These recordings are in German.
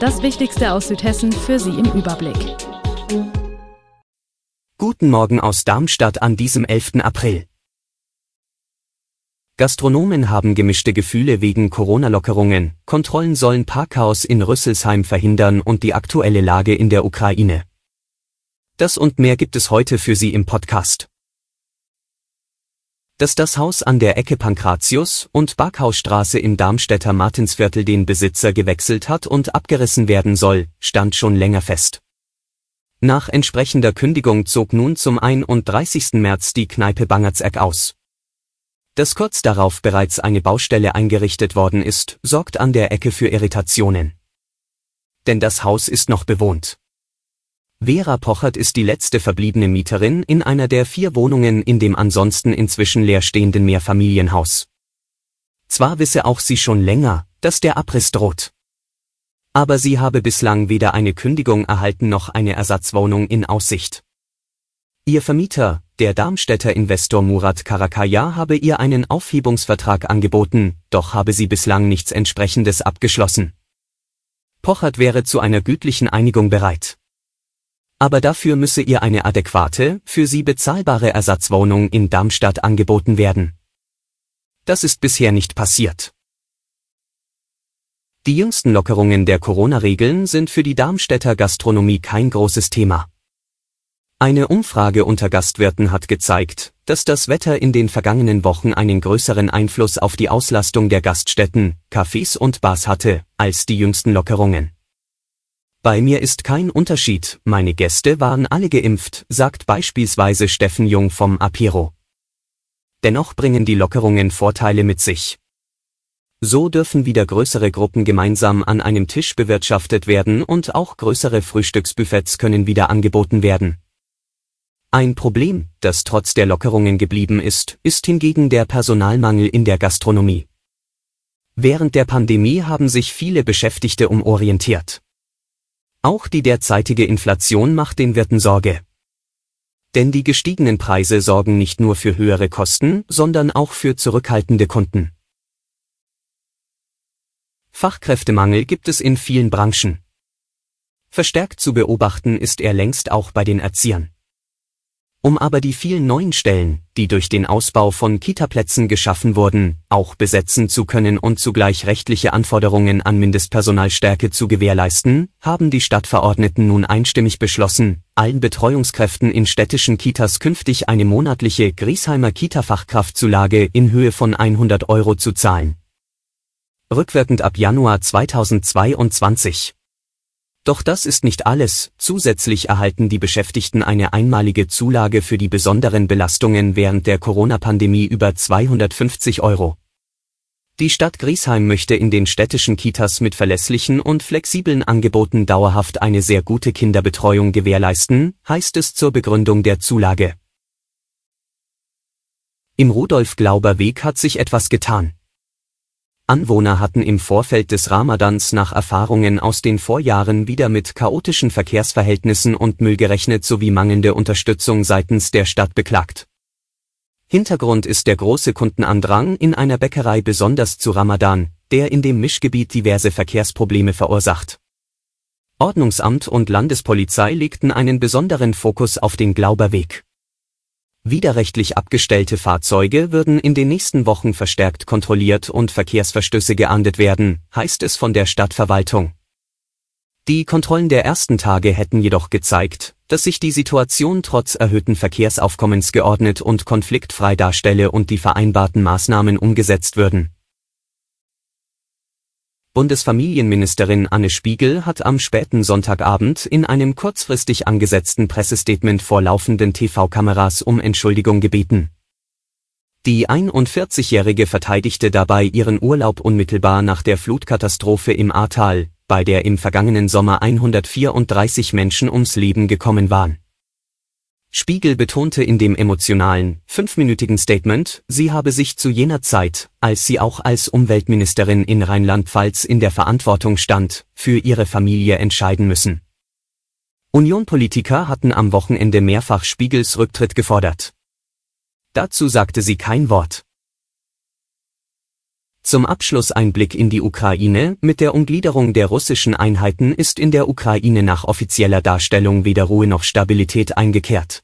Das Wichtigste aus Südhessen für Sie im Überblick. Guten Morgen aus Darmstadt an diesem 11. April. Gastronomen haben gemischte Gefühle wegen Corona-Lockerungen, Kontrollen sollen Parkhaus in Rüsselsheim verhindern und die aktuelle Lage in der Ukraine. Das und mehr gibt es heute für Sie im Podcast dass das Haus an der Ecke Pankratius und Backhausstraße im Darmstädter Martinsviertel den Besitzer gewechselt hat und abgerissen werden soll, stand schon länger fest. Nach entsprechender Kündigung zog nun zum 31. März die Kneipe Bangertseck aus. Dass kurz darauf bereits eine Baustelle eingerichtet worden ist, sorgt an der Ecke für Irritationen. Denn das Haus ist noch bewohnt. Vera Pochert ist die letzte verbliebene Mieterin in einer der vier Wohnungen in dem ansonsten inzwischen leerstehenden Mehrfamilienhaus. Zwar wisse auch sie schon länger, dass der Abriss droht. Aber sie habe bislang weder eine Kündigung erhalten noch eine Ersatzwohnung in Aussicht. Ihr Vermieter, der Darmstädter Investor Murat Karakaya habe ihr einen Aufhebungsvertrag angeboten, doch habe sie bislang nichts entsprechendes abgeschlossen. Pochert wäre zu einer gütlichen Einigung bereit aber dafür müsse ihr eine adäquate, für sie bezahlbare Ersatzwohnung in Darmstadt angeboten werden. Das ist bisher nicht passiert. Die jüngsten Lockerungen der Corona-Regeln sind für die Darmstädter Gastronomie kein großes Thema. Eine Umfrage unter Gastwirten hat gezeigt, dass das Wetter in den vergangenen Wochen einen größeren Einfluss auf die Auslastung der Gaststätten, Cafés und Bars hatte, als die jüngsten Lockerungen. Bei mir ist kein Unterschied, meine Gäste waren alle geimpft, sagt beispielsweise Steffen Jung vom Apiro. Dennoch bringen die Lockerungen Vorteile mit sich. So dürfen wieder größere Gruppen gemeinsam an einem Tisch bewirtschaftet werden und auch größere Frühstücksbuffets können wieder angeboten werden. Ein Problem, das trotz der Lockerungen geblieben ist, ist hingegen der Personalmangel in der Gastronomie. Während der Pandemie haben sich viele Beschäftigte umorientiert. Auch die derzeitige Inflation macht den Wirten Sorge. Denn die gestiegenen Preise sorgen nicht nur für höhere Kosten, sondern auch für zurückhaltende Kunden. Fachkräftemangel gibt es in vielen Branchen. Verstärkt zu beobachten ist er längst auch bei den Erziehern. Um aber die vielen neuen Stellen, die durch den Ausbau von Kitaplätzen geschaffen wurden, auch besetzen zu können und zugleich rechtliche Anforderungen an Mindestpersonalstärke zu gewährleisten, haben die Stadtverordneten nun einstimmig beschlossen, allen Betreuungskräften in städtischen Kitas künftig eine monatliche Griesheimer Kita-Fachkraftzulage in Höhe von 100 Euro zu zahlen. Rückwirkend ab Januar 2022 doch das ist nicht alles, zusätzlich erhalten die Beschäftigten eine einmalige Zulage für die besonderen Belastungen während der Corona-Pandemie über 250 Euro. Die Stadt Griesheim möchte in den städtischen Kitas mit verlässlichen und flexiblen Angeboten dauerhaft eine sehr gute Kinderbetreuung gewährleisten, heißt es zur Begründung der Zulage. Im Rudolf-Glauber-Weg hat sich etwas getan. Anwohner hatten im Vorfeld des Ramadans nach Erfahrungen aus den Vorjahren wieder mit chaotischen Verkehrsverhältnissen und Müll gerechnet sowie mangelnde Unterstützung seitens der Stadt beklagt. Hintergrund ist der große Kundenandrang in einer Bäckerei besonders zu Ramadan, der in dem Mischgebiet diverse Verkehrsprobleme verursacht. Ordnungsamt und Landespolizei legten einen besonderen Fokus auf den Glauberweg. Widerrechtlich abgestellte Fahrzeuge würden in den nächsten Wochen verstärkt kontrolliert und Verkehrsverstöße geahndet werden, heißt es von der Stadtverwaltung. Die Kontrollen der ersten Tage hätten jedoch gezeigt, dass sich die Situation trotz erhöhten Verkehrsaufkommens geordnet und konfliktfrei darstelle und die vereinbarten Maßnahmen umgesetzt würden Bundesfamilienministerin Anne Spiegel hat am späten Sonntagabend in einem kurzfristig angesetzten Pressestatement vor laufenden TV-Kameras um Entschuldigung gebeten. Die 41-Jährige verteidigte dabei ihren Urlaub unmittelbar nach der Flutkatastrophe im Ahrtal, bei der im vergangenen Sommer 134 Menschen ums Leben gekommen waren. Spiegel betonte in dem emotionalen, fünfminütigen Statement, sie habe sich zu jener Zeit, als sie auch als Umweltministerin in Rheinland-Pfalz in der Verantwortung stand, für ihre Familie entscheiden müssen. Union-Politiker hatten am Wochenende mehrfach Spiegels Rücktritt gefordert. Dazu sagte sie kein Wort. Zum Abschluss ein Blick in die Ukraine. Mit der Umgliederung der russischen Einheiten ist in der Ukraine nach offizieller Darstellung weder Ruhe noch Stabilität eingekehrt.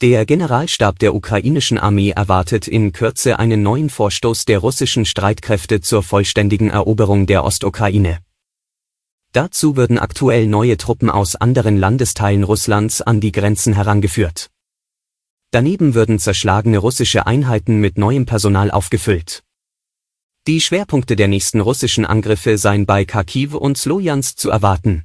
Der Generalstab der ukrainischen Armee erwartet in Kürze einen neuen Vorstoß der russischen Streitkräfte zur vollständigen Eroberung der Ostukraine. Dazu würden aktuell neue Truppen aus anderen Landesteilen Russlands an die Grenzen herangeführt. Daneben würden zerschlagene russische Einheiten mit neuem Personal aufgefüllt. Die Schwerpunkte der nächsten russischen Angriffe seien bei Kharkiv und Slojansk zu erwarten.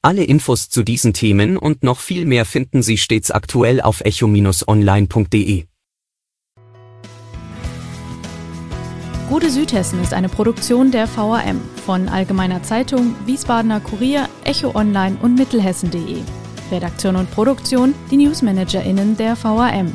Alle Infos zu diesen Themen und noch viel mehr finden Sie stets aktuell auf echo-online.de. Gute Südhessen ist eine Produktion der VAM von Allgemeiner Zeitung, Wiesbadener Kurier, Echo Online und Mittelhessen.de. Redaktion und Produktion die NewsmanagerInnen der VAM.